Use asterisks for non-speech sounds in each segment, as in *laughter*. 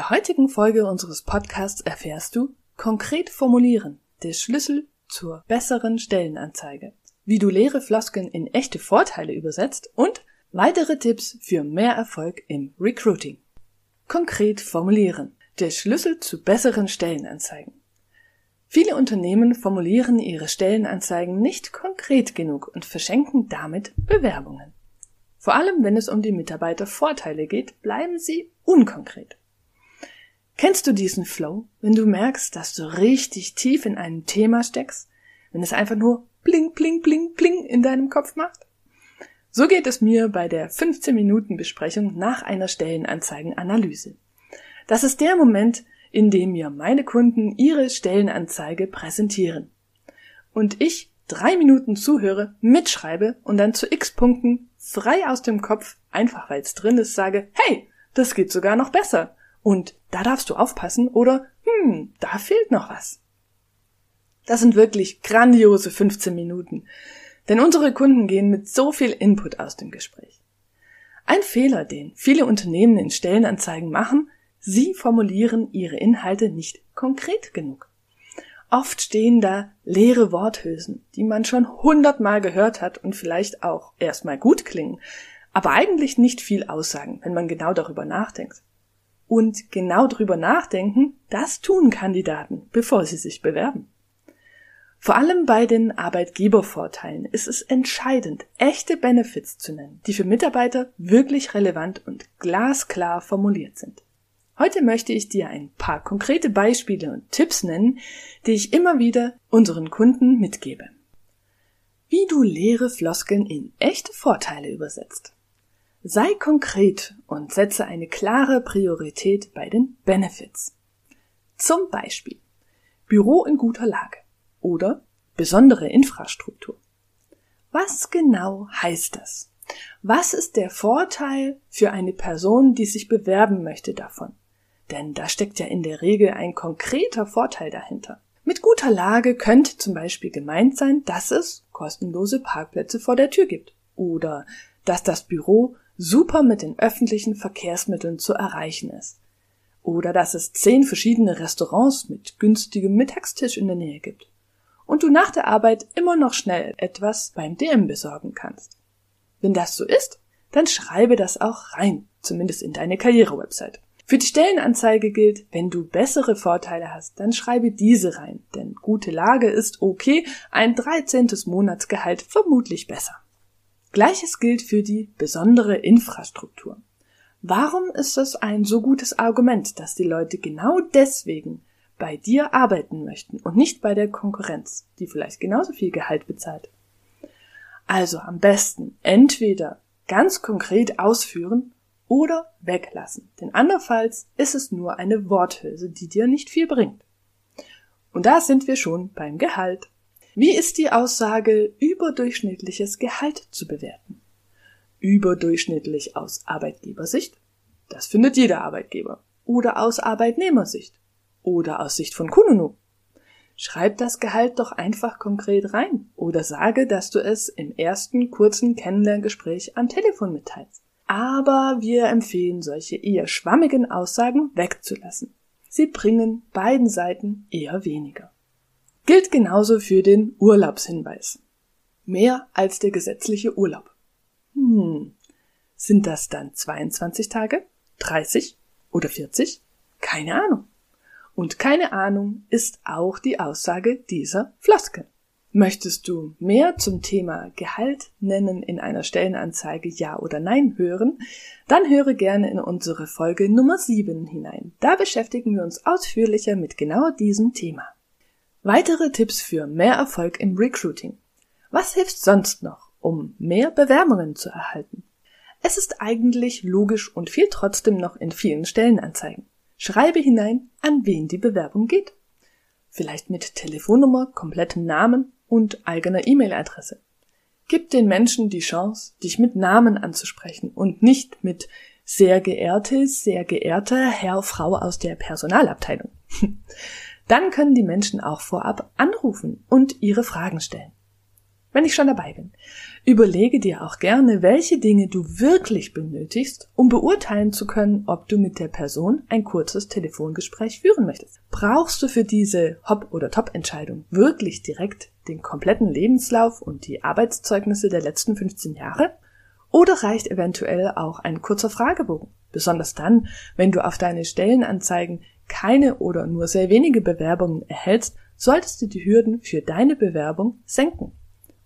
Der heutigen Folge unseres Podcasts erfährst du konkret formulieren, der Schlüssel zur besseren Stellenanzeige, wie du leere Floskeln in echte Vorteile übersetzt und weitere Tipps für mehr Erfolg im Recruiting. Konkret formulieren, der Schlüssel zu besseren Stellenanzeigen. Viele Unternehmen formulieren ihre Stellenanzeigen nicht konkret genug und verschenken damit Bewerbungen. Vor allem wenn es um die Mitarbeitervorteile geht, bleiben sie unkonkret. Kennst du diesen Flow, wenn du merkst, dass du richtig tief in einem Thema steckst, wenn es einfach nur bling, bling, bling, bling in deinem Kopf macht? So geht es mir bei der 15 Minuten Besprechung nach einer Stellenanzeigenanalyse. Das ist der Moment, in dem mir meine Kunden ihre Stellenanzeige präsentieren. Und ich drei Minuten zuhöre, mitschreibe und dann zu x Punkten frei aus dem Kopf, einfach weil es drin ist, sage, hey, das geht sogar noch besser. Und da darfst du aufpassen oder hm, da fehlt noch was. Das sind wirklich grandiose 15 Minuten, denn unsere Kunden gehen mit so viel Input aus dem Gespräch. Ein Fehler, den viele Unternehmen in Stellenanzeigen machen, sie formulieren ihre Inhalte nicht konkret genug. Oft stehen da leere Worthülsen, die man schon hundertmal gehört hat und vielleicht auch erstmal gut klingen, aber eigentlich nicht viel aussagen, wenn man genau darüber nachdenkt. Und genau drüber nachdenken, das tun Kandidaten, bevor sie sich bewerben. Vor allem bei den Arbeitgebervorteilen ist es entscheidend, echte Benefits zu nennen, die für Mitarbeiter wirklich relevant und glasklar formuliert sind. Heute möchte ich dir ein paar konkrete Beispiele und Tipps nennen, die ich immer wieder unseren Kunden mitgebe. Wie du leere Floskeln in echte Vorteile übersetzt. Sei konkret und setze eine klare Priorität bei den Benefits. Zum Beispiel Büro in guter Lage oder besondere Infrastruktur. Was genau heißt das? Was ist der Vorteil für eine Person, die sich bewerben möchte davon? Denn da steckt ja in der Regel ein konkreter Vorteil dahinter. Mit guter Lage könnte zum Beispiel gemeint sein, dass es kostenlose Parkplätze vor der Tür gibt oder dass das Büro super mit den öffentlichen Verkehrsmitteln zu erreichen ist. Oder dass es zehn verschiedene Restaurants mit günstigem Mittagstisch in der Nähe gibt. Und du nach der Arbeit immer noch schnell etwas beim DM besorgen kannst. Wenn das so ist, dann schreibe das auch rein, zumindest in deine Karrierewebsite. Für die Stellenanzeige gilt, wenn du bessere Vorteile hast, dann schreibe diese rein, denn gute Lage ist okay, ein 13. Monatsgehalt vermutlich besser. Gleiches gilt für die besondere Infrastruktur. Warum ist das ein so gutes Argument, dass die Leute genau deswegen bei dir arbeiten möchten und nicht bei der Konkurrenz, die vielleicht genauso viel Gehalt bezahlt? Also am besten entweder ganz konkret ausführen oder weglassen, denn andernfalls ist es nur eine Worthülse, die dir nicht viel bringt. Und da sind wir schon beim Gehalt. Wie ist die Aussage überdurchschnittliches Gehalt zu bewerten? Überdurchschnittlich aus Arbeitgebersicht? Das findet jeder Arbeitgeber. Oder aus Arbeitnehmersicht? Oder aus Sicht von Kununu? Schreib das Gehalt doch einfach konkret rein oder sage, dass du es im ersten kurzen Kennenlerngespräch am Telefon mitteilst. Aber wir empfehlen solche eher schwammigen Aussagen wegzulassen. Sie bringen beiden Seiten eher weniger. Gilt genauso für den Urlaubshinweis. Mehr als der gesetzliche Urlaub. Hm, sind das dann 22 Tage, 30 oder 40? Keine Ahnung. Und keine Ahnung ist auch die Aussage dieser Floskel. Möchtest du mehr zum Thema Gehalt nennen in einer Stellenanzeige Ja oder Nein hören, dann höre gerne in unsere Folge Nummer 7 hinein. Da beschäftigen wir uns ausführlicher mit genau diesem Thema. Weitere Tipps für mehr Erfolg im Recruiting. Was hilft sonst noch, um mehr Bewerbungen zu erhalten? Es ist eigentlich logisch und fehlt trotzdem noch in vielen Stellenanzeigen. Schreibe hinein, an wen die Bewerbung geht. Vielleicht mit Telefonnummer, komplettem Namen und eigener E-Mail-Adresse. Gib den Menschen die Chance, dich mit Namen anzusprechen und nicht mit sehr geehrte, sehr geehrter Herr, Frau aus der Personalabteilung. *laughs* Dann können die Menschen auch vorab anrufen und ihre Fragen stellen. Wenn ich schon dabei bin, überlege dir auch gerne, welche Dinge du wirklich benötigst, um beurteilen zu können, ob du mit der Person ein kurzes Telefongespräch führen möchtest. Brauchst du für diese Hop- oder Top-Entscheidung wirklich direkt den kompletten Lebenslauf und die Arbeitszeugnisse der letzten 15 Jahre? Oder reicht eventuell auch ein kurzer Fragebogen? Besonders dann, wenn du auf deine Stellenanzeigen keine oder nur sehr wenige Bewerbungen erhältst, solltest du die Hürden für deine Bewerbung senken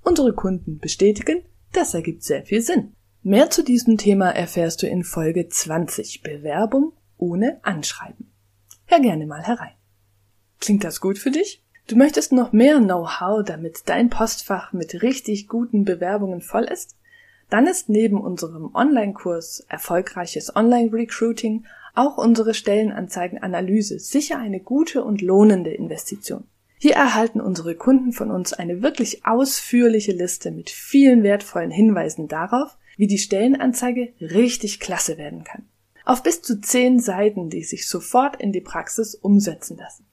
unsere Kunden bestätigen, das ergibt sehr viel Sinn. Mehr zu diesem Thema erfährst du in Folge 20 Bewerbung ohne Anschreiben. Hör gerne mal herein. Klingt das gut für dich? Du möchtest noch mehr Know-how, damit dein Postfach mit richtig guten Bewerbungen voll ist? Dann ist neben unserem Online-Kurs Erfolgreiches Online-Recruiting auch unsere Stellenanzeigenanalyse sicher eine gute und lohnende Investition. Hier erhalten unsere Kunden von uns eine wirklich ausführliche Liste mit vielen wertvollen Hinweisen darauf, wie die Stellenanzeige richtig klasse werden kann. Auf bis zu zehn Seiten, die sich sofort in die Praxis umsetzen lassen.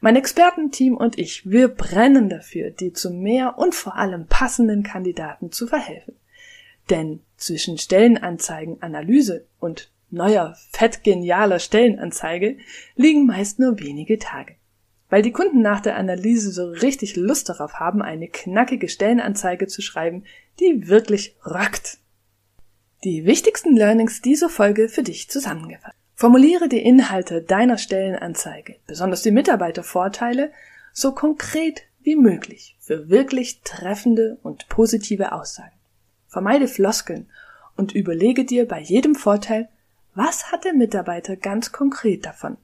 Mein Expertenteam und ich, wir brennen dafür, dir zu mehr und vor allem passenden Kandidaten zu verhelfen. Denn zwischen Stellenanzeigenanalyse und neuer, fettgenialer Stellenanzeige liegen meist nur wenige Tage weil die Kunden nach der Analyse so richtig Lust darauf haben, eine knackige Stellenanzeige zu schreiben, die wirklich rockt. Die wichtigsten Learnings dieser Folge für dich zusammengefasst. Formuliere die Inhalte deiner Stellenanzeige, besonders die Mitarbeitervorteile, so konkret wie möglich für wirklich treffende und positive Aussagen. Vermeide Floskeln und überlege dir bei jedem Vorteil, was hat der Mitarbeiter ganz konkret davon?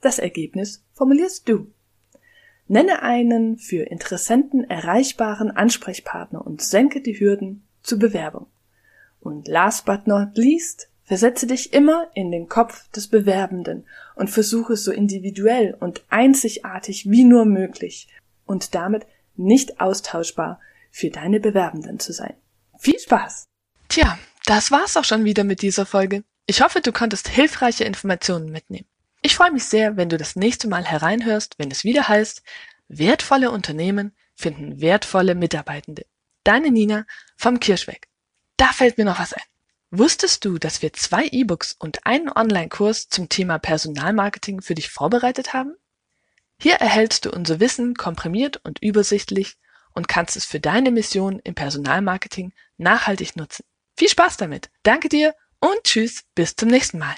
Das Ergebnis formulierst du. Nenne einen für Interessenten erreichbaren Ansprechpartner und senke die Hürden zur Bewerbung. Und last but not least, versetze dich immer in den Kopf des Bewerbenden und versuche so individuell und einzigartig wie nur möglich und damit nicht austauschbar für deine Bewerbenden zu sein. Viel Spaß! Tja, das war's auch schon wieder mit dieser Folge. Ich hoffe, du konntest hilfreiche Informationen mitnehmen. Ich freue mich sehr, wenn du das nächste Mal hereinhörst, wenn es wieder heißt, wertvolle Unternehmen finden wertvolle Mitarbeitende. Deine Nina vom Kirschweg. Da fällt mir noch was ein. Wusstest du, dass wir zwei E-Books und einen Online-Kurs zum Thema Personalmarketing für dich vorbereitet haben? Hier erhältst du unser Wissen komprimiert und übersichtlich und kannst es für deine Mission im Personalmarketing nachhaltig nutzen. Viel Spaß damit. Danke dir und tschüss, bis zum nächsten Mal.